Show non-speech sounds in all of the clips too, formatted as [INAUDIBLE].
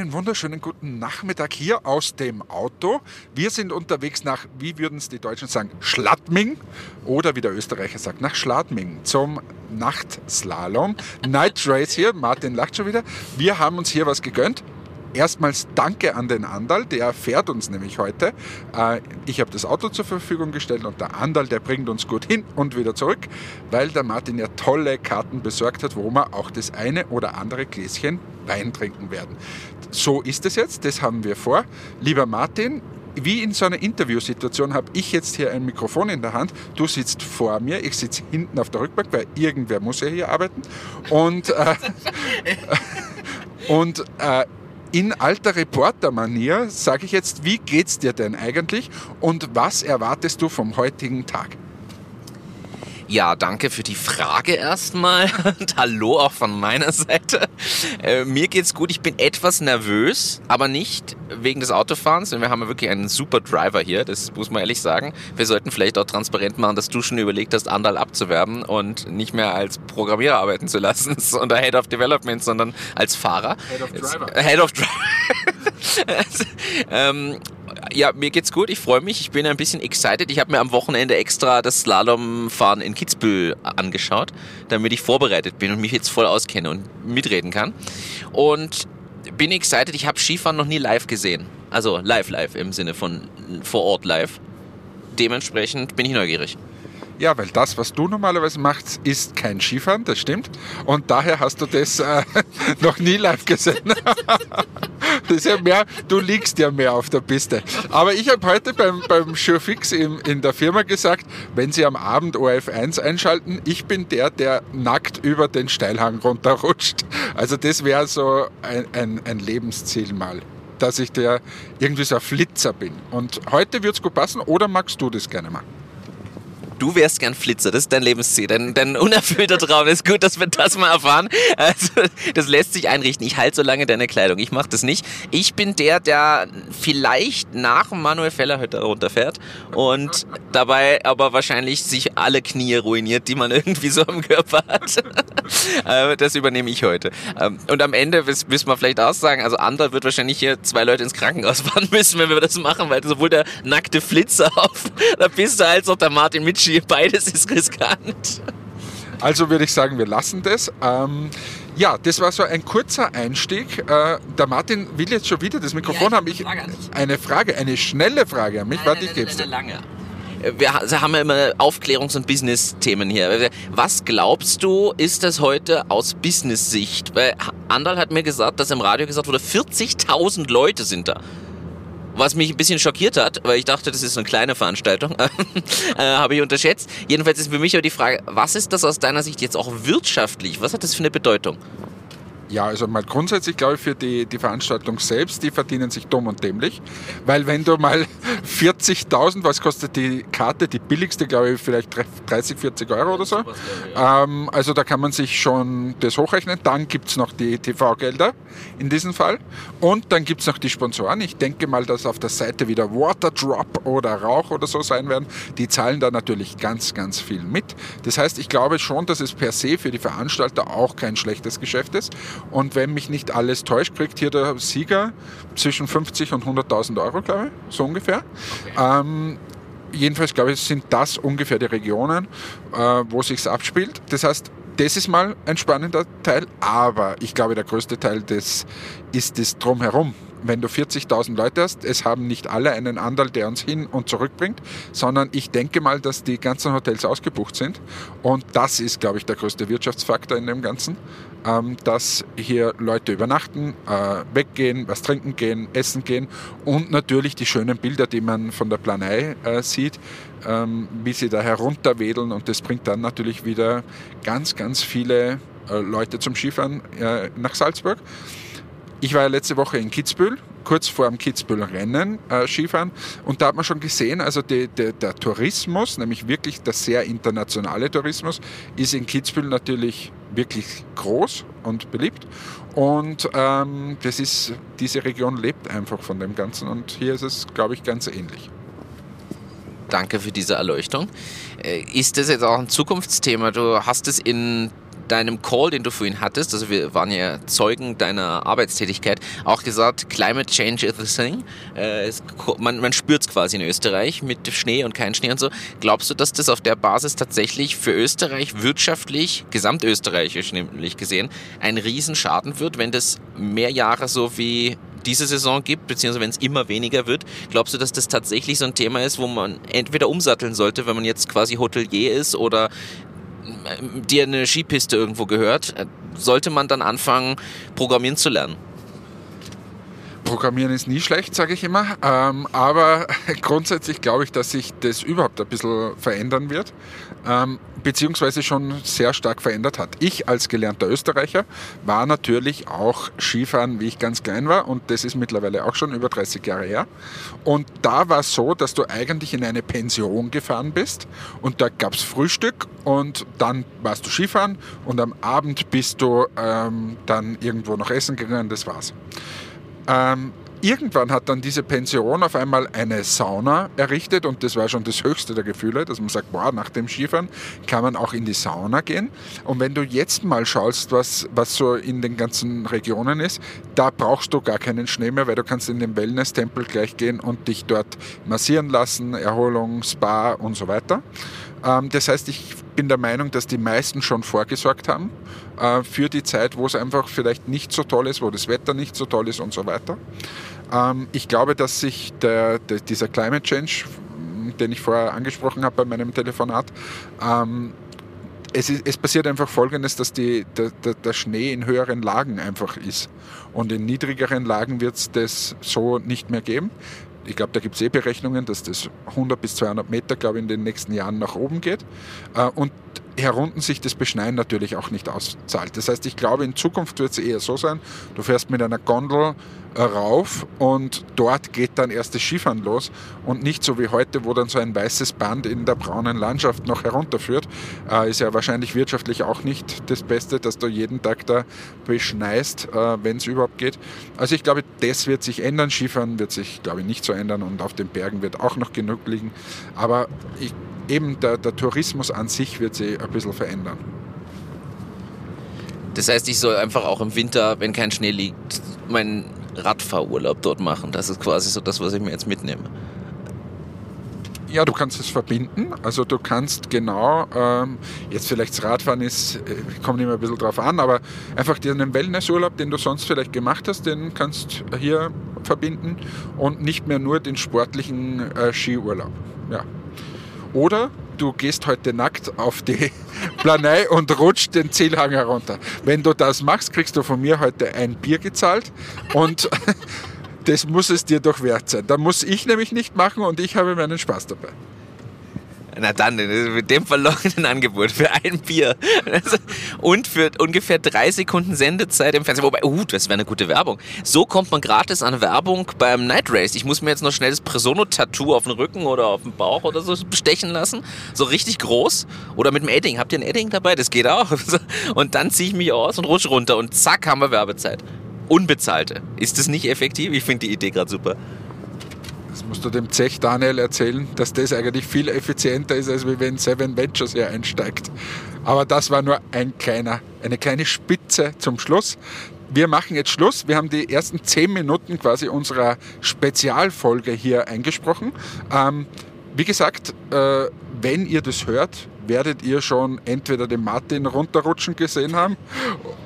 Einen wunderschönen guten Nachmittag hier aus dem Auto. Wir sind unterwegs nach, wie würden es die Deutschen sagen, Schladming oder wie der Österreicher sagt, nach Schladming zum Nachtslalom. Night Race hier, Martin lacht schon wieder. Wir haben uns hier was gegönnt erstmals danke an den Andal, der fährt uns nämlich heute. Äh, ich habe das Auto zur Verfügung gestellt und der Andal, der bringt uns gut hin und wieder zurück, weil der Martin ja tolle Karten besorgt hat, wo wir auch das eine oder andere Gläschen Wein trinken werden. So ist es jetzt, das haben wir vor. Lieber Martin, wie in so einer Interviewsituation habe ich jetzt hier ein Mikrofon in der Hand. Du sitzt vor mir, ich sitze hinten auf der Rückbank, weil irgendwer muss ja hier arbeiten. Und, äh, [LAUGHS] und äh, in alter Reporter-Manier sage ich jetzt, wie geht's dir denn eigentlich und was erwartest du vom heutigen Tag? Ja, danke für die Frage erstmal und [LAUGHS] hallo auch von meiner Seite. Äh, mir geht's gut, ich bin etwas nervös, aber nicht wegen des Autofahrens, denn wir haben ja wirklich einen super Driver hier, das muss man ehrlich sagen. Wir sollten vielleicht auch transparent machen, dass du schon überlegt hast, Andal abzuwerben und nicht mehr als Programmierer arbeiten zu lassen [LAUGHS] oder Head of Development, sondern als Fahrer. Head of Driver. Head of Driver. [LAUGHS] ähm, ja, mir geht's gut. Ich freue mich. Ich bin ein bisschen excited. Ich habe mir am Wochenende extra das Slalomfahren in Kitzbühel angeschaut, damit ich vorbereitet bin und mich jetzt voll auskenne und mitreden kann. Und bin excited. Ich habe Skifahren noch nie live gesehen. Also live, live im Sinne von vor Ort live. Dementsprechend bin ich neugierig. Ja, weil das, was du normalerweise machst, ist kein Skifahren, das stimmt. Und daher hast du das äh, [LAUGHS] noch nie live gesehen. [LAUGHS] das ist ja mehr, du liegst ja mehr auf der Piste. Aber ich habe heute beim, beim Surefix in, in der Firma gesagt, wenn Sie am Abend ORF1 einschalten, ich bin der, der nackt über den Steilhang runterrutscht. Also das wäre so ein, ein, ein Lebensziel mal dass ich der irgendwie so ein Flitzer bin. Und heute wird es gut passen oder magst du das gerne machen? Du wärst gern Flitzer, das ist dein Lebensziel, dein, dein unerfüllter Traum. ist gut, dass wir das mal erfahren. Also, das lässt sich einrichten. Ich halte so lange deine Kleidung. Ich mache das nicht. Ich bin der, der vielleicht nach Manuel Feller heute runterfährt und dabei aber wahrscheinlich sich alle Knie ruiniert, die man irgendwie so am Körper hat. [LAUGHS] Äh, das übernehme ich heute. Ähm, und am Ende müssen wir vielleicht auch sagen, also Ander wird wahrscheinlich hier zwei Leute ins Krankenhaus [LAUGHS] fahren müssen, wenn wir das machen, weil sowohl der nackte Flitzer auf der Piste als auch der Martin Mitschi Ski. Beides ist riskant. Also würde ich sagen, wir lassen das. Ähm, ja, das war so ein kurzer Einstieg. Äh, der Martin will jetzt schon wieder das Mikrofon ja, haben. Ich, eine Frage, eine schnelle Frage an mich. Warte, ich gebe es dir. lange. Wir haben ja immer Aufklärungs- und Business-Themen hier. Was glaubst du, ist das heute aus Business-Sicht? Weil Andal hat mir gesagt, dass im Radio gesagt wurde, 40.000 Leute sind da was mich ein bisschen schockiert hat, weil ich dachte, das ist eine kleine Veranstaltung, [LAUGHS] äh, habe ich unterschätzt. Jedenfalls ist für mich aber die Frage, was ist das aus deiner Sicht jetzt auch wirtschaftlich? Was hat das für eine Bedeutung? Ja, also mal grundsätzlich glaube ich für die, die Veranstaltung selbst, die verdienen sich dumm und dämlich. Weil wenn du mal [LAUGHS] 40.000, was kostet die Karte, die billigste glaube ich vielleicht 30, 40 Euro oder so. Ähm, also da kann man sich schon das hochrechnen. Dann gibt es noch die TV-Gelder in diesem Fall. Und dann gibt es noch die Sponsoren. Ich denke mal, dass auf der Seite wieder Waterdrop oder Rauch oder so sein werden. Die zahlen da natürlich ganz, ganz viel mit. Das heißt, ich glaube schon, dass es per se für die Veranstalter auch kein schlechtes Geschäft ist. Und wenn mich nicht alles täuscht, kriegt hier der Sieger zwischen 50 und 100.000 Euro, glaube ich, so ungefähr. Okay. Ähm, jedenfalls, glaube ich, sind das ungefähr die Regionen, äh, wo sich abspielt. Das heißt, das ist mal ein spannender Teil, aber ich glaube, der größte Teil des, ist das Drumherum wenn du 40.000 Leute hast, es haben nicht alle einen Anteil, der uns hin und zurück bringt, sondern ich denke mal, dass die ganzen Hotels ausgebucht sind. Und das ist, glaube ich, der größte Wirtschaftsfaktor in dem Ganzen, ähm, dass hier Leute übernachten, äh, weggehen, was trinken gehen, essen gehen und natürlich die schönen Bilder, die man von der Planei äh, sieht, ähm, wie sie da herunterwedeln und das bringt dann natürlich wieder ganz, ganz viele äh, Leute zum Skifahren äh, nach Salzburg. Ich war ja letzte Woche in Kitzbühel, kurz vor dem Kitzbühel-Rennen äh, Skifahren und da hat man schon gesehen, also die, die, der Tourismus, nämlich wirklich der sehr internationale Tourismus, ist in Kitzbühel natürlich wirklich groß und beliebt und ähm, das ist, diese Region lebt einfach von dem Ganzen und hier ist es, glaube ich, ganz ähnlich. Danke für diese Erleuchtung. Äh, ist das jetzt auch ein Zukunftsthema? Du hast es in deinem Call, den du vorhin hattest, also wir waren ja Zeugen deiner Arbeitstätigkeit, auch gesagt, Climate Change is a thing. Äh, es, man man spürt es quasi in Österreich mit Schnee und kein Schnee und so. Glaubst du, dass das auf der Basis tatsächlich für Österreich wirtschaftlich, gesamtösterreichisch nämlich gesehen, ein Riesenschaden wird, wenn das mehr Jahre so wie diese Saison gibt, beziehungsweise wenn es immer weniger wird, glaubst du, dass das tatsächlich so ein Thema ist, wo man entweder umsatteln sollte, wenn man jetzt quasi Hotelier ist oder dir eine Skipiste irgendwo gehört, äh, sollte man dann anfangen, programmieren zu lernen? Programmieren ist nie schlecht, sage ich immer. Ähm, aber [LAUGHS] grundsätzlich glaube ich, dass sich das überhaupt ein bisschen verändern wird. Ähm, beziehungsweise schon sehr stark verändert hat. Ich als gelernter Österreicher war natürlich auch Skifahren, wie ich ganz klein war und das ist mittlerweile auch schon über 30 Jahre her. Und da war es so, dass du eigentlich in eine Pension gefahren bist und da gab es Frühstück und dann warst du Skifahren und am Abend bist du ähm, dann irgendwo noch essen gegangen, das war's. Ähm, Irgendwann hat dann diese Pension auf einmal eine Sauna errichtet und das war schon das höchste der Gefühle, dass man sagt, boah, nach dem Skifahren kann man auch in die Sauna gehen. Und wenn du jetzt mal schaust, was, was so in den ganzen Regionen ist, da brauchst du gar keinen Schnee mehr, weil du kannst in den Wellness-Tempel gleich gehen und dich dort massieren lassen, Erholung, Spa und so weiter. Ähm, das heißt, ich bin der Meinung, dass die meisten schon vorgesorgt haben äh, für die Zeit, wo es einfach vielleicht nicht so toll ist, wo das Wetter nicht so toll ist und so weiter. Ähm, ich glaube, dass sich der, der, dieser Climate Change, den ich vorher angesprochen habe bei meinem Telefonat, ähm, es, ist, es, passiert einfach Folgendes, dass die, der, der, der, Schnee in höheren Lagen einfach ist. Und in niedrigeren Lagen wird es das so nicht mehr geben ich glaube, da gibt es eh Berechnungen, dass das 100 bis 200 Meter, glaube ich, in den nächsten Jahren nach oben geht. Äh, und herunten sich das Beschneien natürlich auch nicht auszahlt. Das heißt, ich glaube, in Zukunft wird es eher so sein, du fährst mit einer Gondel rauf und dort geht dann erst das Skifahren los und nicht so wie heute, wo dann so ein weißes Band in der braunen Landschaft noch herunterführt. Äh, ist ja wahrscheinlich wirtschaftlich auch nicht das Beste, dass du jeden Tag da beschneist, äh, wenn es überhaupt geht. Also ich glaube, das wird sich ändern. Skifahren wird sich, glaube ich, nicht so ändern und auf den Bergen wird auch noch genug liegen. Aber ich eben der, der Tourismus an sich wird sich ein bisschen verändern. Das heißt, ich soll einfach auch im Winter, wenn kein Schnee liegt, meinen Radfahrurlaub dort machen. Das ist quasi so das, was ich mir jetzt mitnehme. Ja, du kannst es verbinden. Also du kannst genau, ähm, jetzt vielleicht das Radfahren ist, äh, kommt immer ein bisschen drauf an, aber einfach den Wellnessurlaub, den du sonst vielleicht gemacht hast, den kannst hier verbinden und nicht mehr nur den sportlichen äh, Skiurlaub. Ja. Oder du gehst heute nackt auf die [LAUGHS] Planei und rutscht den Zielhang herunter. Wenn du das machst, kriegst du von mir heute ein Bier gezahlt und [LAUGHS] das muss es dir doch wert sein. Da muss ich nämlich nicht machen und ich habe meinen Spaß dabei. Na dann, mit dem verlorenen Angebot für ein Bier und für ungefähr drei Sekunden Sendezeit im Fernsehen. Wobei, uh, das wäre eine gute Werbung. So kommt man gratis an Werbung beim Night Race. Ich muss mir jetzt noch schnell das Presono-Tattoo auf den Rücken oder auf den Bauch oder so bestechen lassen. So richtig groß. Oder mit dem Edding. Habt ihr ein Edding dabei? Das geht auch. [LAUGHS] Und dann ziehe ich mich aus und rutsche runter und zack, haben wir Werbezeit. Unbezahlte. Ist das nicht effektiv? Ich finde die Idee gerade super. Das musst du dem Zech Daniel erzählen, dass das eigentlich viel effizienter ist, als wenn Seven Ventures hier einsteigt. Aber das war nur ein kleiner, eine kleine Spitze zum Schluss. Wir machen jetzt Schluss. Wir haben die ersten zehn Minuten quasi unserer Spezialfolge hier eingesprochen. Ähm, wie gesagt, äh, wenn ihr das hört, werdet ihr schon entweder den Martin runterrutschen gesehen haben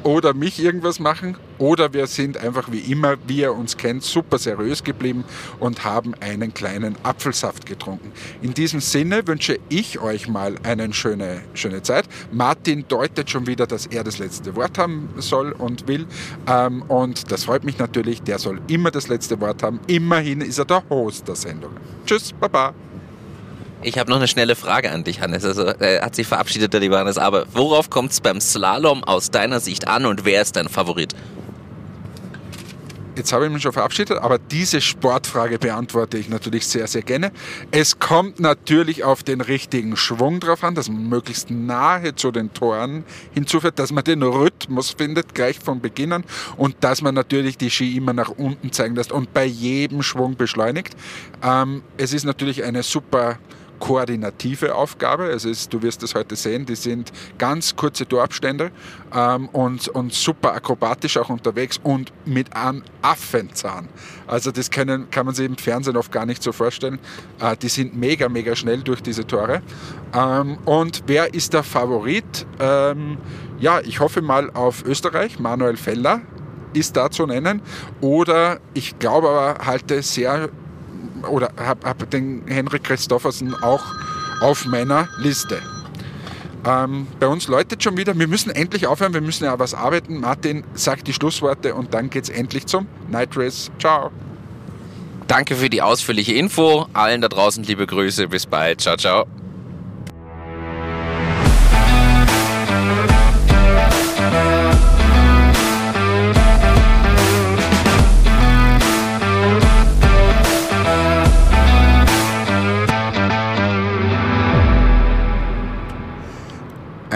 oder mich irgendwas machen oder wir sind einfach wie immer, wie ihr uns kennt, super seriös geblieben und haben einen kleinen Apfelsaft getrunken. In diesem Sinne wünsche ich euch mal eine schöne, schöne Zeit. Martin deutet schon wieder, dass er das letzte Wort haben soll und will ähm, und das freut mich natürlich. Der soll immer das letzte Wort haben. Immerhin ist er der Host der Sendung. Tschüss, Baba. Ich habe noch eine schnelle Frage an dich, Hannes. Also äh, hat sich verabschiedet, der liebe Hannes. Aber worauf kommt es beim Slalom aus deiner Sicht an und wer ist dein Favorit? Jetzt habe ich mich schon verabschiedet, aber diese Sportfrage beantworte ich natürlich sehr, sehr gerne. Es kommt natürlich auf den richtigen Schwung drauf an, dass man möglichst nahe zu den Toren hinzufährt, dass man den Rhythmus findet, gleich von Beginn an und dass man natürlich die Ski immer nach unten zeigen lässt und bei jedem Schwung beschleunigt. Ähm, es ist natürlich eine super koordinative Aufgabe. Also ist, du wirst das heute sehen, die sind ganz kurze Torabstände ähm, und, und super akrobatisch auch unterwegs und mit einem Affenzahn. Also das können, kann man sich im Fernsehen oft gar nicht so vorstellen. Äh, die sind mega, mega schnell durch diese Tore. Ähm, und wer ist der Favorit? Ähm, ja, ich hoffe mal auf Österreich, Manuel Feller ist da zu nennen. Oder ich glaube aber, halte sehr oder habe hab den Henrik Christoffersen auch auf meiner Liste. Ähm, bei uns läutet schon wieder, wir müssen endlich aufhören, wir müssen ja was arbeiten. Martin sagt die Schlussworte und dann geht es endlich zum Night Race. Ciao. Danke für die ausführliche Info. Allen da draußen liebe Grüße. Bis bald. Ciao, ciao.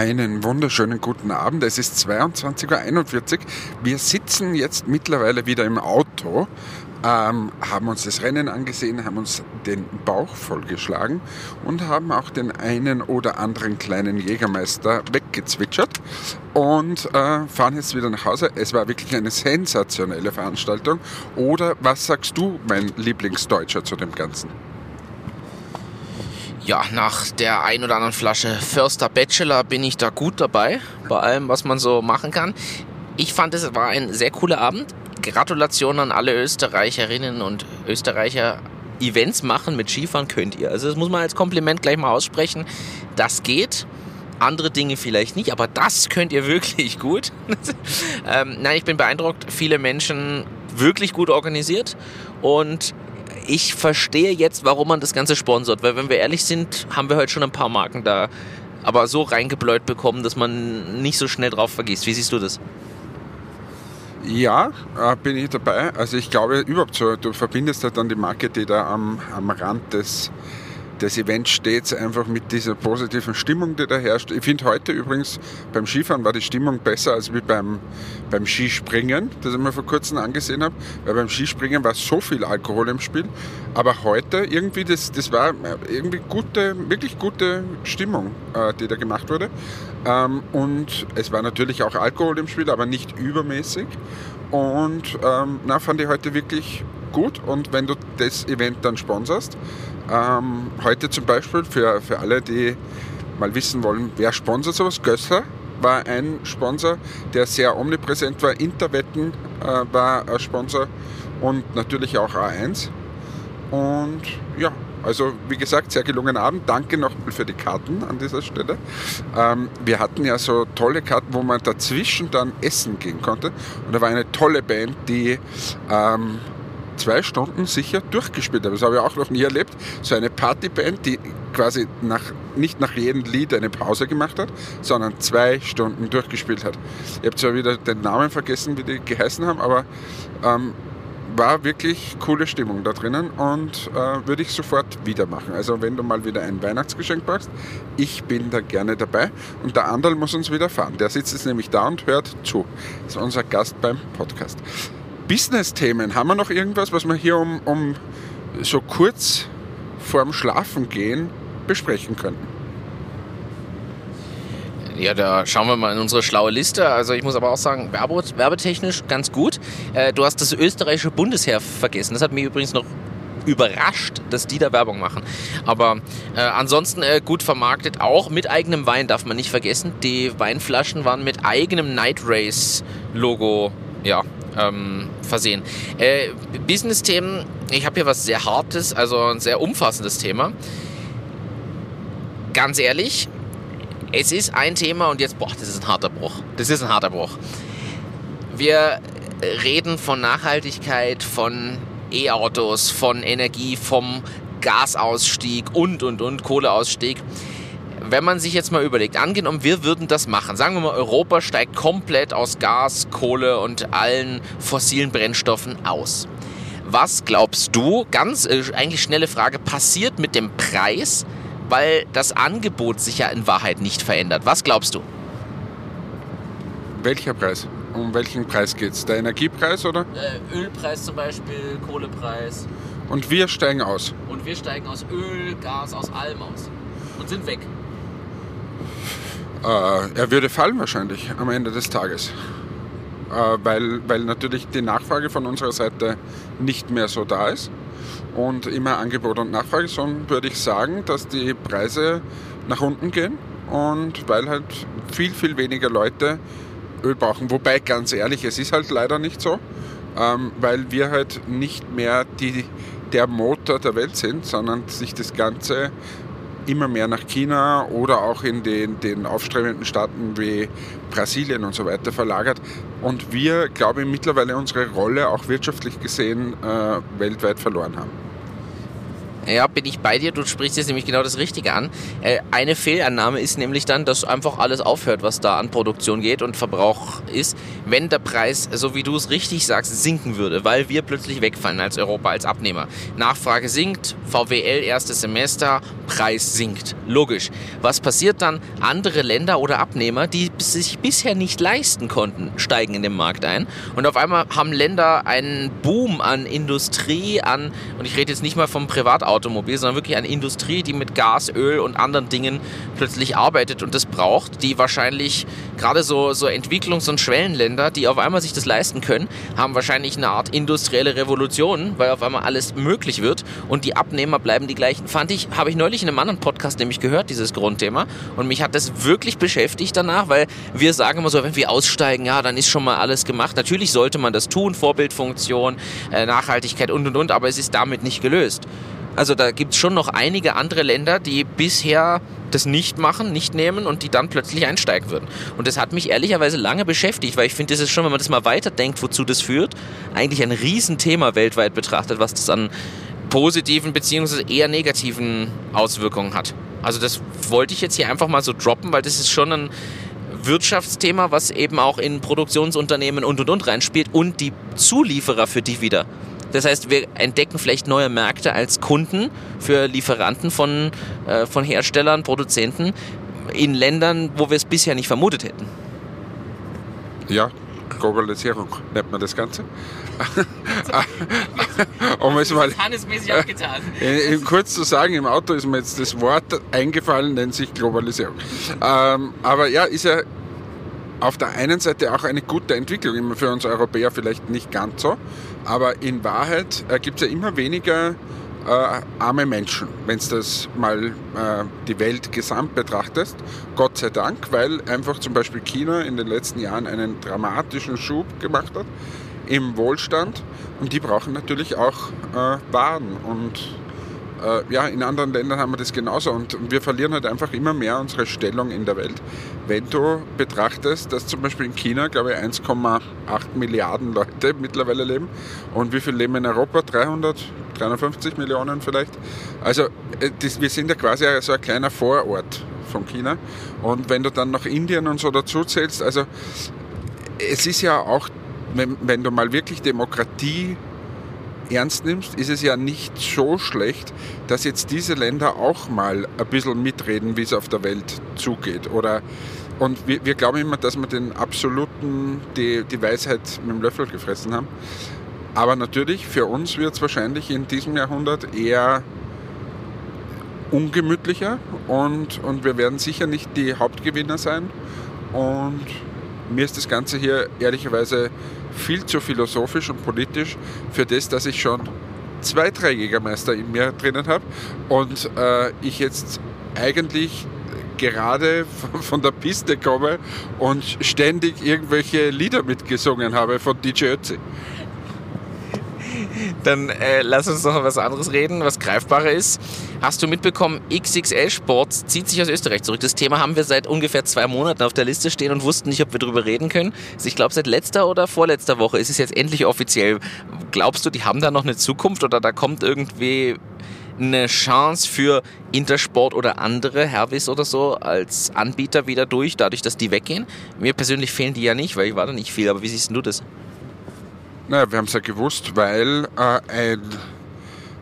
Einen wunderschönen guten Abend. Es ist 22.41 Uhr. Wir sitzen jetzt mittlerweile wieder im Auto, ähm, haben uns das Rennen angesehen, haben uns den Bauch vollgeschlagen und haben auch den einen oder anderen kleinen Jägermeister weggezwitschert und äh, fahren jetzt wieder nach Hause. Es war wirklich eine sensationelle Veranstaltung. Oder was sagst du, mein Lieblingsdeutscher, zu dem Ganzen? Ja, nach der ein oder anderen Flasche Förster Bachelor bin ich da gut dabei, bei allem, was man so machen kann. Ich fand, es war ein sehr cooler Abend. Gratulation an alle Österreicherinnen und Österreicher. Events machen mit Skifahren könnt ihr. Also das muss man als Kompliment gleich mal aussprechen. Das geht. Andere Dinge vielleicht nicht, aber das könnt ihr wirklich gut. [LAUGHS] ähm, nein, ich bin beeindruckt. Viele Menschen wirklich gut organisiert und ich verstehe jetzt, warum man das Ganze sponsort, weil wenn wir ehrlich sind, haben wir heute schon ein paar Marken da, aber so reingebläut bekommen, dass man nicht so schnell drauf vergisst. Wie siehst du das? Ja, äh, bin ich dabei. Also ich glaube überhaupt so, du verbindest halt dann die Marke, die da am, am Rand des, das Event steht einfach mit dieser positiven Stimmung, die da herrscht. Ich finde heute übrigens beim Skifahren war die Stimmung besser als wie beim, beim Skispringen, das ich mir vor kurzem angesehen habe, weil beim Skispringen war so viel Alkohol im Spiel. Aber heute irgendwie, das, das war irgendwie gute, wirklich gute Stimmung, äh, die da gemacht wurde. Ähm, und es war natürlich auch Alkohol im Spiel, aber nicht übermäßig. Und ähm, na, fand ich heute wirklich gut. Und wenn du das Event dann sponsorst, ähm, heute zum Beispiel für, für alle, die mal wissen wollen, wer sponsert sowas, Gössler war ein Sponsor, der sehr omnipräsent war. Interwetten äh, war ein Sponsor und natürlich auch A1. Und ja, also wie gesagt, sehr gelungener Abend. Danke nochmal für die Karten an dieser Stelle. Ähm, wir hatten ja so tolle Karten, wo man dazwischen dann essen gehen konnte. Und da war eine tolle Band, die ähm, zwei Stunden sicher durchgespielt habe. Das habe ich auch noch nie erlebt. So eine Partyband, die quasi nach, nicht nach jedem Lied eine Pause gemacht hat, sondern zwei Stunden durchgespielt hat. Ich habe zwar wieder den Namen vergessen, wie die geheißen haben, aber ähm, war wirklich coole Stimmung da drinnen und äh, würde ich sofort wieder machen. Also wenn du mal wieder ein Weihnachtsgeschenk brauchst, ich bin da gerne dabei und der Andal muss uns wieder fahren. Der sitzt jetzt nämlich da und hört zu. Das ist unser Gast beim Podcast. Business-Themen. Haben wir noch irgendwas, was wir hier um, um so kurz vorm Schlafengehen besprechen könnten? Ja, da schauen wir mal in unsere schlaue Liste. Also ich muss aber auch sagen, werbetechnisch ganz gut. Äh, du hast das österreichische Bundesheer vergessen. Das hat mich übrigens noch überrascht, dass die da Werbung machen. Aber äh, ansonsten äh, gut vermarktet, auch mit eigenem Wein darf man nicht vergessen. Die Weinflaschen waren mit eigenem Night Race Logo ja, ähm, versehen. Äh, Business-Themen, ich habe hier was sehr Hartes, also ein sehr umfassendes Thema. Ganz ehrlich, es ist ein Thema und jetzt, boah, das ist ein harter Bruch. Das ist ein harter Bruch. Wir reden von Nachhaltigkeit, von E-Autos, von Energie, vom Gasausstieg und, und, und, Kohleausstieg wenn man sich jetzt mal überlegt, angenommen, wir würden das machen. Sagen wir mal, Europa steigt komplett aus Gas, Kohle und allen fossilen Brennstoffen aus. Was glaubst du, ganz äh, eigentlich schnelle Frage, passiert mit dem Preis, weil das Angebot sich ja in Wahrheit nicht verändert? Was glaubst du? Welcher Preis? Um welchen Preis geht es? Der Energiepreis oder? Äh, Ölpreis zum Beispiel, Kohlepreis. Und wir steigen aus. Und wir steigen aus Öl, Gas, aus allem aus. Und sind weg. Äh, er würde fallen wahrscheinlich am Ende des Tages. Äh, weil, weil natürlich die Nachfrage von unserer Seite nicht mehr so da ist. Und immer Angebot und Nachfrage, sondern würde ich sagen, dass die Preise nach unten gehen und weil halt viel, viel weniger Leute Öl brauchen. Wobei, ganz ehrlich, es ist halt leider nicht so, ähm, weil wir halt nicht mehr die, der Motor der Welt sind, sondern sich das Ganze immer mehr nach China oder auch in den, den aufstrebenden Staaten wie Brasilien und so weiter verlagert. Und wir, glaube ich, mittlerweile unsere Rolle auch wirtschaftlich gesehen äh, weltweit verloren haben. Ja, bin ich bei dir. Du sprichst jetzt nämlich genau das Richtige an. Äh, eine Fehlannahme ist nämlich dann, dass einfach alles aufhört, was da an Produktion geht und Verbrauch ist, wenn der Preis, so wie du es richtig sagst, sinken würde, weil wir plötzlich wegfallen als Europa, als Abnehmer. Nachfrage sinkt, VWL erstes Semester, Preis sinkt. Logisch. Was passiert dann? Andere Länder oder Abnehmer, die sich bisher nicht leisten konnten, steigen in den Markt ein. Und auf einmal haben Länder einen Boom an Industrie, an, und ich rede jetzt nicht mal vom Privatauto, Automobil, sondern wirklich eine Industrie, die mit Gas, Öl und anderen Dingen plötzlich arbeitet und das braucht, die wahrscheinlich gerade so, so Entwicklungs- und Schwellenländer, die auf einmal sich das leisten können, haben wahrscheinlich eine Art industrielle Revolution, weil auf einmal alles möglich wird und die Abnehmer bleiben die gleichen. Fand ich, habe ich neulich in einem anderen Podcast nämlich gehört, dieses Grundthema und mich hat das wirklich beschäftigt danach, weil wir sagen immer so, wenn wir aussteigen, ja, dann ist schon mal alles gemacht. Natürlich sollte man das tun, Vorbildfunktion, äh, Nachhaltigkeit und und und, aber es ist damit nicht gelöst. Also da gibt es schon noch einige andere Länder, die bisher das nicht machen, nicht nehmen und die dann plötzlich einsteigen würden. Und das hat mich ehrlicherweise lange beschäftigt, weil ich finde, das ist schon, wenn man das mal weiterdenkt, wozu das führt, eigentlich ein Riesenthema weltweit betrachtet, was das an positiven bzw. eher negativen Auswirkungen hat. Also das wollte ich jetzt hier einfach mal so droppen, weil das ist schon ein Wirtschaftsthema, was eben auch in Produktionsunternehmen und und und reinspielt und die Zulieferer für die wieder. Das heißt, wir entdecken vielleicht neue Märkte als Kunden für Lieferanten von, äh, von Herstellern, Produzenten in Ländern, wo wir es bisher nicht vermutet hätten. Ja, Globalisierung nennt man das Ganze. [LAUGHS] um es mal abgetan. [LAUGHS] kurz zu sagen, im Auto ist mir jetzt das Wort eingefallen, nennt sich Globalisierung. Ähm, aber ja, ist ja auf der einen Seite auch eine gute Entwicklung, immer für uns Europäer vielleicht nicht ganz so, aber in Wahrheit äh, gibt es ja immer weniger äh, arme Menschen, wenn du das mal äh, die Welt gesamt betrachtest. Gott sei Dank, weil einfach zum Beispiel China in den letzten Jahren einen dramatischen Schub gemacht hat im Wohlstand und die brauchen natürlich auch äh, Waren und äh, ja, in anderen Ländern haben wir das genauso und wir verlieren halt einfach immer mehr unsere Stellung in der Welt. Wenn du betrachtest, dass zum Beispiel in China, glaube ich, 1,8 Milliarden Leute mittlerweile leben und wie viel leben in Europa? 300, 350 Millionen vielleicht. Also äh, das, wir sind ja quasi so ein kleiner Vorort von China und wenn du dann noch Indien und so dazu zählst, also es ist ja auch, wenn, wenn du mal wirklich Demokratie ernst nimmst, ist es ja nicht so schlecht, dass jetzt diese Länder auch mal ein bisschen mitreden, wie es auf der Welt zugeht. Oder, und wir, wir glauben immer, dass wir den absoluten, die, die Weisheit mit dem Löffel gefressen haben. Aber natürlich, für uns wird es wahrscheinlich in diesem Jahrhundert eher ungemütlicher und, und wir werden sicher nicht die Hauptgewinner sein. Und mir ist das Ganze hier ehrlicherweise viel zu philosophisch und politisch für das, dass ich schon zwei, drei Jägermeister in mir drinnen habe und äh, ich jetzt eigentlich gerade von der Piste komme und ständig irgendwelche Lieder mitgesungen habe von DJ Ötzi. Dann äh, lass uns noch was anderes reden, was greifbarer ist. Hast du mitbekommen, XXL Sports zieht sich aus Österreich zurück. Das Thema haben wir seit ungefähr zwei Monaten auf der Liste stehen und wussten nicht, ob wir darüber reden können. Also ich glaube, seit letzter oder vorletzter Woche ist es jetzt endlich offiziell. Glaubst du, die haben da noch eine Zukunft oder da kommt irgendwie eine Chance für Intersport oder andere, Hervis oder so, als Anbieter wieder durch, dadurch, dass die weggehen? Mir persönlich fehlen die ja nicht, weil ich war da nicht viel, aber wie siehst du das? Naja, wir haben es ja gewusst, weil äh, ein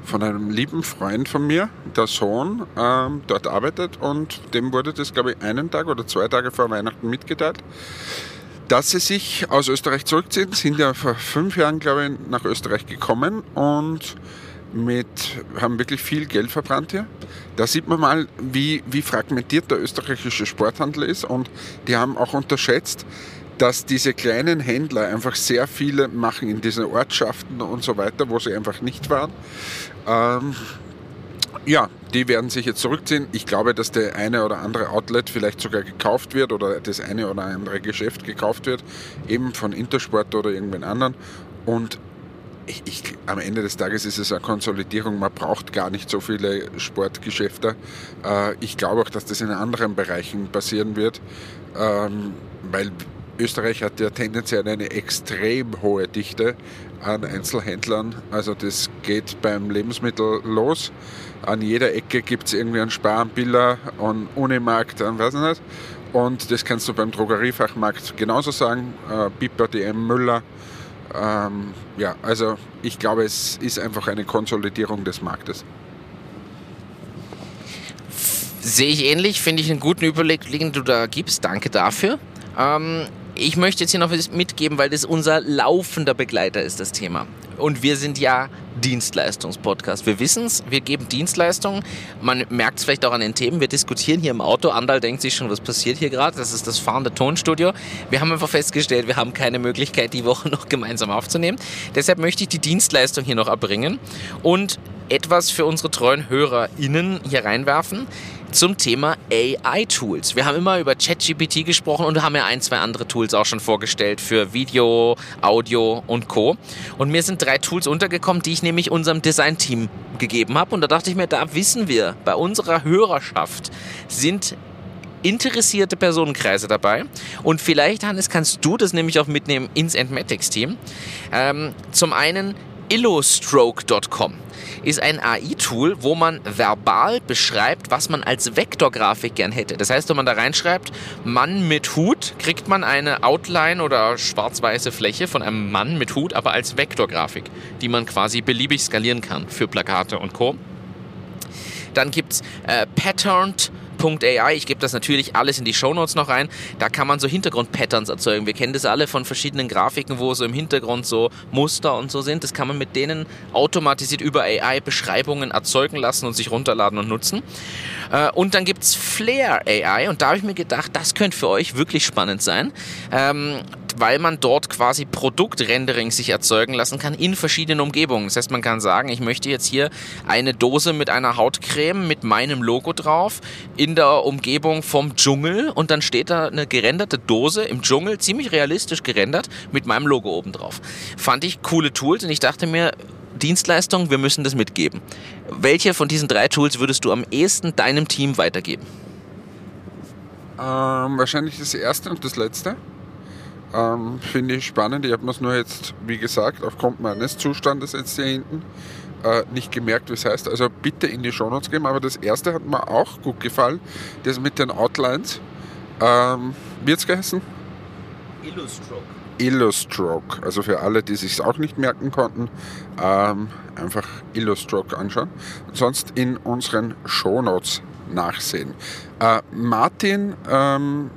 von einem lieben Freund von mir, der Sohn, ähm, dort arbeitet und dem wurde das, glaube ich, einen Tag oder zwei Tage vor Weihnachten mitgeteilt, dass sie sich aus Österreich zurückziehen, sind ja vor fünf Jahren, glaube ich, nach Österreich gekommen und mit, haben wirklich viel Geld verbrannt hier. Da sieht man mal, wie, wie fragmentiert der österreichische Sporthandel ist und die haben auch unterschätzt, dass diese kleinen Händler einfach sehr viele machen in diesen Ortschaften und so weiter, wo sie einfach nicht waren. Ähm, ja, die werden sich jetzt zurückziehen. Ich glaube, dass der eine oder andere Outlet vielleicht sogar gekauft wird oder das eine oder andere Geschäft gekauft wird, eben von Intersport oder irgendwen anderen. Und ich, ich, am Ende des Tages ist es eine Konsolidierung. Man braucht gar nicht so viele Sportgeschäfte. Äh, ich glaube auch, dass das in anderen Bereichen passieren wird, ähm, weil Österreich hat ja tendenziell eine extrem hohe Dichte an Einzelhändlern. Also das geht beim Lebensmittel los. An jeder Ecke gibt es irgendwie einen Spar, einen einen Unimarkt, einen weiß ich nicht. Und das kannst du beim Drogeriefachmarkt genauso sagen. Äh, Piper, DM, Müller. Ähm, ja, also ich glaube, es ist einfach eine Konsolidierung des Marktes. Sehe ich ähnlich, finde ich einen guten Überblick, den du da gibst. Danke dafür. Ähm, ich möchte jetzt hier noch was mitgeben, weil das unser laufender Begleiter ist, das Thema. Und wir sind ja Dienstleistungspodcast. Wir wissen es, wir geben Dienstleistungen. Man merkt es vielleicht auch an den Themen. Wir diskutieren hier im Auto. Andal denkt sich schon, was passiert hier gerade? Das ist das fahrende Tonstudio. Wir haben einfach festgestellt, wir haben keine Möglichkeit, die Woche [LAUGHS] noch gemeinsam aufzunehmen. Deshalb möchte ich die Dienstleistung hier noch erbringen und etwas für unsere treuen HörerInnen hier reinwerfen zum Thema AI-Tools. Wir haben immer über ChatGPT gesprochen und haben ja ein, zwei andere Tools auch schon vorgestellt für Video, Audio und Co. Und mir sind drei Tools untergekommen, die ich nämlich unserem Design-Team gegeben habe. Und da dachte ich mir, da wissen wir, bei unserer Hörerschaft sind interessierte Personenkreise dabei. Und vielleicht, Hannes, kannst du das nämlich auch mitnehmen ins Entmatics-Team. Ähm, zum einen illostroke.com ist ein AI-Tool, wo man verbal beschreibt, was man als Vektorgrafik gern hätte. Das heißt, wenn man da reinschreibt, Mann mit Hut, kriegt man eine Outline oder schwarz-weiße Fläche von einem Mann mit Hut, aber als Vektorgrafik, die man quasi beliebig skalieren kann für Plakate und Co. Dann gibt es äh, Patterned AI. Ich gebe das natürlich alles in die Shownotes noch rein. Da kann man so Hintergrundpatterns erzeugen. Wir kennen das alle von verschiedenen Grafiken, wo so im Hintergrund so Muster und so sind. Das kann man mit denen automatisiert über AI Beschreibungen erzeugen lassen und sich runterladen und nutzen. Äh, und dann gibt es Flare AI und da habe ich mir gedacht, das könnte für euch wirklich spannend sein. Ähm, weil man dort quasi Produktrendering sich erzeugen lassen kann in verschiedenen Umgebungen. Das heißt, man kann sagen, ich möchte jetzt hier eine Dose mit einer Hautcreme mit meinem Logo drauf in der Umgebung vom Dschungel und dann steht da eine gerenderte Dose im Dschungel, ziemlich realistisch gerendert, mit meinem Logo oben drauf. Fand ich coole Tools und ich dachte mir, Dienstleistung, wir müssen das mitgeben. Welche von diesen drei Tools würdest du am ehesten deinem Team weitergeben? Ähm, wahrscheinlich das erste und das letzte. Ähm, Finde ich spannend. Ich habe mir es nur jetzt, wie gesagt, aufgrund meines Zustandes jetzt hier hinten äh, nicht gemerkt, wie es heißt. Also bitte in die Shownotes geben. Aber das erste hat mir auch gut gefallen. Das mit den Outlines. Ähm, wie hat es geheißen? Illustroke. Illustroke. Also für alle, die sich auch nicht merken konnten, ähm, einfach Illustroke anschauen. Und sonst in unseren Shownotes nachsehen. Äh, Martin ähm,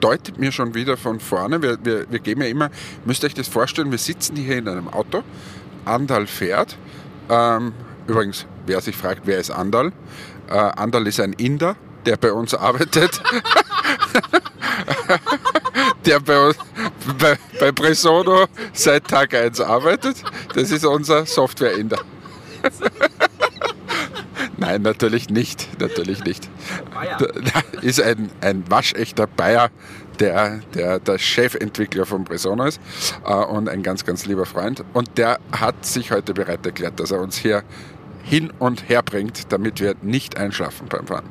deutet mir schon wieder von vorne. Wir, wir, wir geben ja immer, müsst ihr euch das vorstellen, wir sitzen hier in einem Auto. Andal fährt. Ähm, übrigens, wer sich fragt, wer ist Andal? Äh, Andal ist ein Inder, der bei uns arbeitet. [LAUGHS] der bei, uns, bei, bei Presono seit Tag 1 arbeitet. Das ist unser Software-Inder. [LAUGHS] Nein, natürlich nicht. Natürlich nicht. Bayer. Ist ein, ein waschechter Bayer, der, der der Chefentwickler von Presona ist äh, und ein ganz, ganz lieber Freund. Und der hat sich heute bereit erklärt, dass er uns hier hin und her bringt, damit wir nicht einschlafen beim Fahren.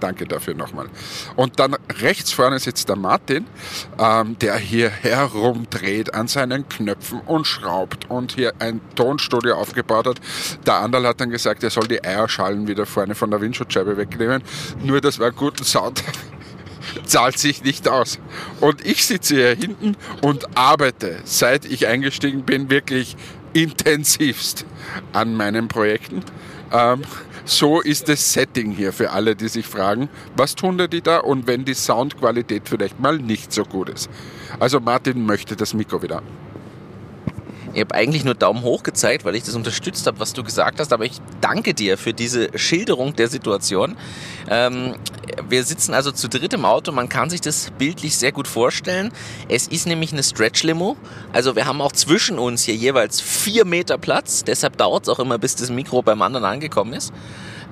Danke dafür nochmal. Und dann rechts vorne sitzt der Martin, ähm, der hier herumdreht an seinen Knöpfen und schraubt und hier ein Tonstudio aufgebaut hat. Der Anderl hat dann gesagt, er soll die Eierschalen wieder vorne von der Windschutzscheibe wegnehmen. Nur das war guten Sound [LAUGHS] zahlt sich nicht aus. Und ich sitze hier hinten und arbeite, seit ich eingestiegen bin, wirklich intensivst an meinen Projekten. Ähm, so ist das Setting hier für alle, die sich fragen, was tun die da und wenn die Soundqualität vielleicht mal nicht so gut ist. Also Martin möchte das Mikro wieder. Ich habe eigentlich nur Daumen hoch gezeigt, weil ich das unterstützt habe, was du gesagt hast. Aber ich danke dir für diese Schilderung der Situation. Ähm, wir sitzen also zu dritt im Auto. Man kann sich das bildlich sehr gut vorstellen. Es ist nämlich eine Stretch-Limo. Also wir haben auch zwischen uns hier jeweils vier Meter Platz. Deshalb dauert es auch immer, bis das Mikro beim anderen angekommen ist.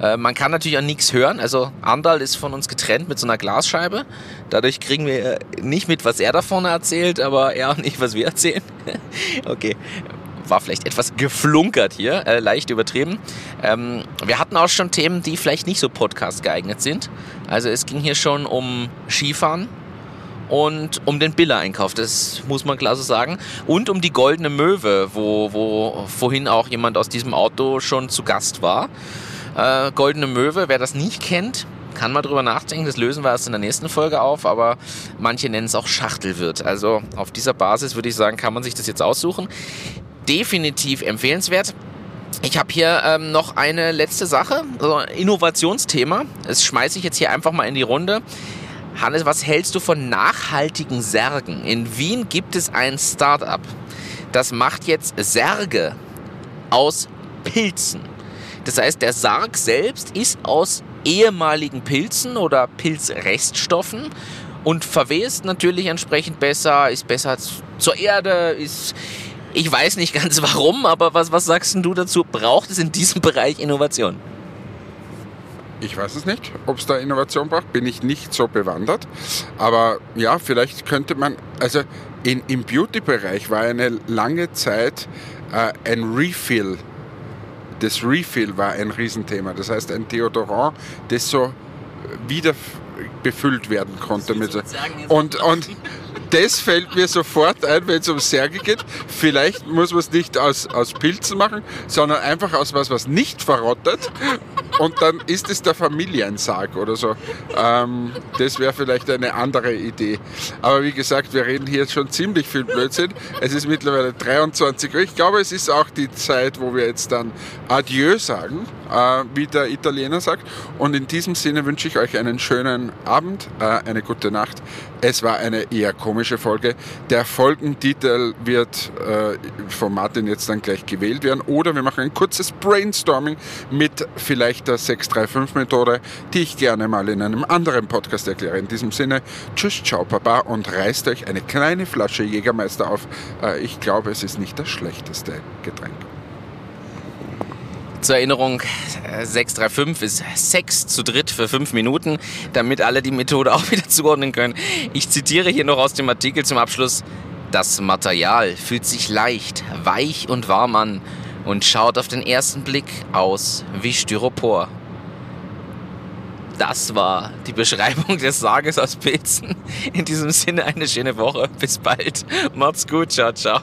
Äh, man kann natürlich auch nichts hören. Also Andal ist von uns getrennt mit so einer Glasscheibe. Dadurch kriegen wir nicht mit, was er da vorne erzählt, aber er auch nicht, was wir erzählen. [LAUGHS] okay. War vielleicht etwas geflunkert hier, äh, leicht übertrieben. Ähm, wir hatten auch schon Themen, die vielleicht nicht so podcast geeignet sind. Also es ging hier schon um Skifahren, und um den Biller-Einkauf, das muss man klar so sagen. Und um die Goldene Möwe, wo, wo vorhin auch jemand aus diesem Auto schon zu Gast war. Äh, Goldene Möwe, wer das nicht kennt, kann mal drüber nachdenken. Das lösen wir erst in der nächsten Folge auf, aber manche nennen es auch Schachtelwirt. Also auf dieser Basis würde ich sagen, kann man sich das jetzt aussuchen. Definitiv empfehlenswert. Ich habe hier ähm, noch eine letzte Sache, also Innovationsthema. Das schmeiße ich jetzt hier einfach mal in die Runde. Hannes, was hältst du von nachhaltigen Särgen? In Wien gibt es ein Start-up, das macht jetzt Särge aus Pilzen. Das heißt, der Sarg selbst ist aus ehemaligen Pilzen oder Pilzreststoffen und verwest natürlich entsprechend besser, ist besser zur Erde, ist ich weiß nicht ganz warum, aber was, was sagst du dazu? Braucht es in diesem Bereich Innovation? Ich weiß es nicht, ob es da Innovation braucht, bin ich nicht so bewandert. Aber ja, vielleicht könnte man, also in, im Beauty-Bereich war eine lange Zeit äh, ein Refill das Refill war ein Riesenthema. Das heißt, ein Deodorant, das so wieder befüllt werden konnte. Mit so. Und, und das fällt mir sofort ein, wenn es um Särge geht. Vielleicht muss man es nicht aus, aus Pilzen machen, sondern einfach aus was, was nicht verrottet. Und dann ist es der Familiensarg oder so. Ähm, das wäre vielleicht eine andere Idee. Aber wie gesagt, wir reden hier schon ziemlich viel Blödsinn. Es ist mittlerweile 23 Uhr. Ich glaube, es ist auch die Zeit, wo wir jetzt dann Adieu sagen, äh, wie der Italiener sagt. Und in diesem Sinne wünsche ich euch einen schönen Abend, äh, eine gute Nacht. Es war eine eher komische Folge. Der Folgentitel wird äh, von Martin jetzt dann gleich gewählt werden. Oder wir machen ein kurzes Brainstorming mit vielleicht der 635-Methode, die ich gerne mal in einem anderen Podcast erkläre. In diesem Sinne, tschüss, ciao, Papa und reißt euch eine kleine Flasche Jägermeister auf. Äh, ich glaube, es ist nicht das schlechteste Getränk. Zur Erinnerung, 635 ist Sex zu dritt für fünf Minuten, damit alle die Methode [LAUGHS] auch wieder zuordnen können. Ich zitiere hier noch aus dem Artikel zum Abschluss. Das Material fühlt sich leicht, weich und warm an und schaut auf den ersten Blick aus wie Styropor. Das war die Beschreibung des Sarges aus Pilzen. In diesem Sinne eine schöne Woche. Bis bald. Macht's gut. Ciao, ciao.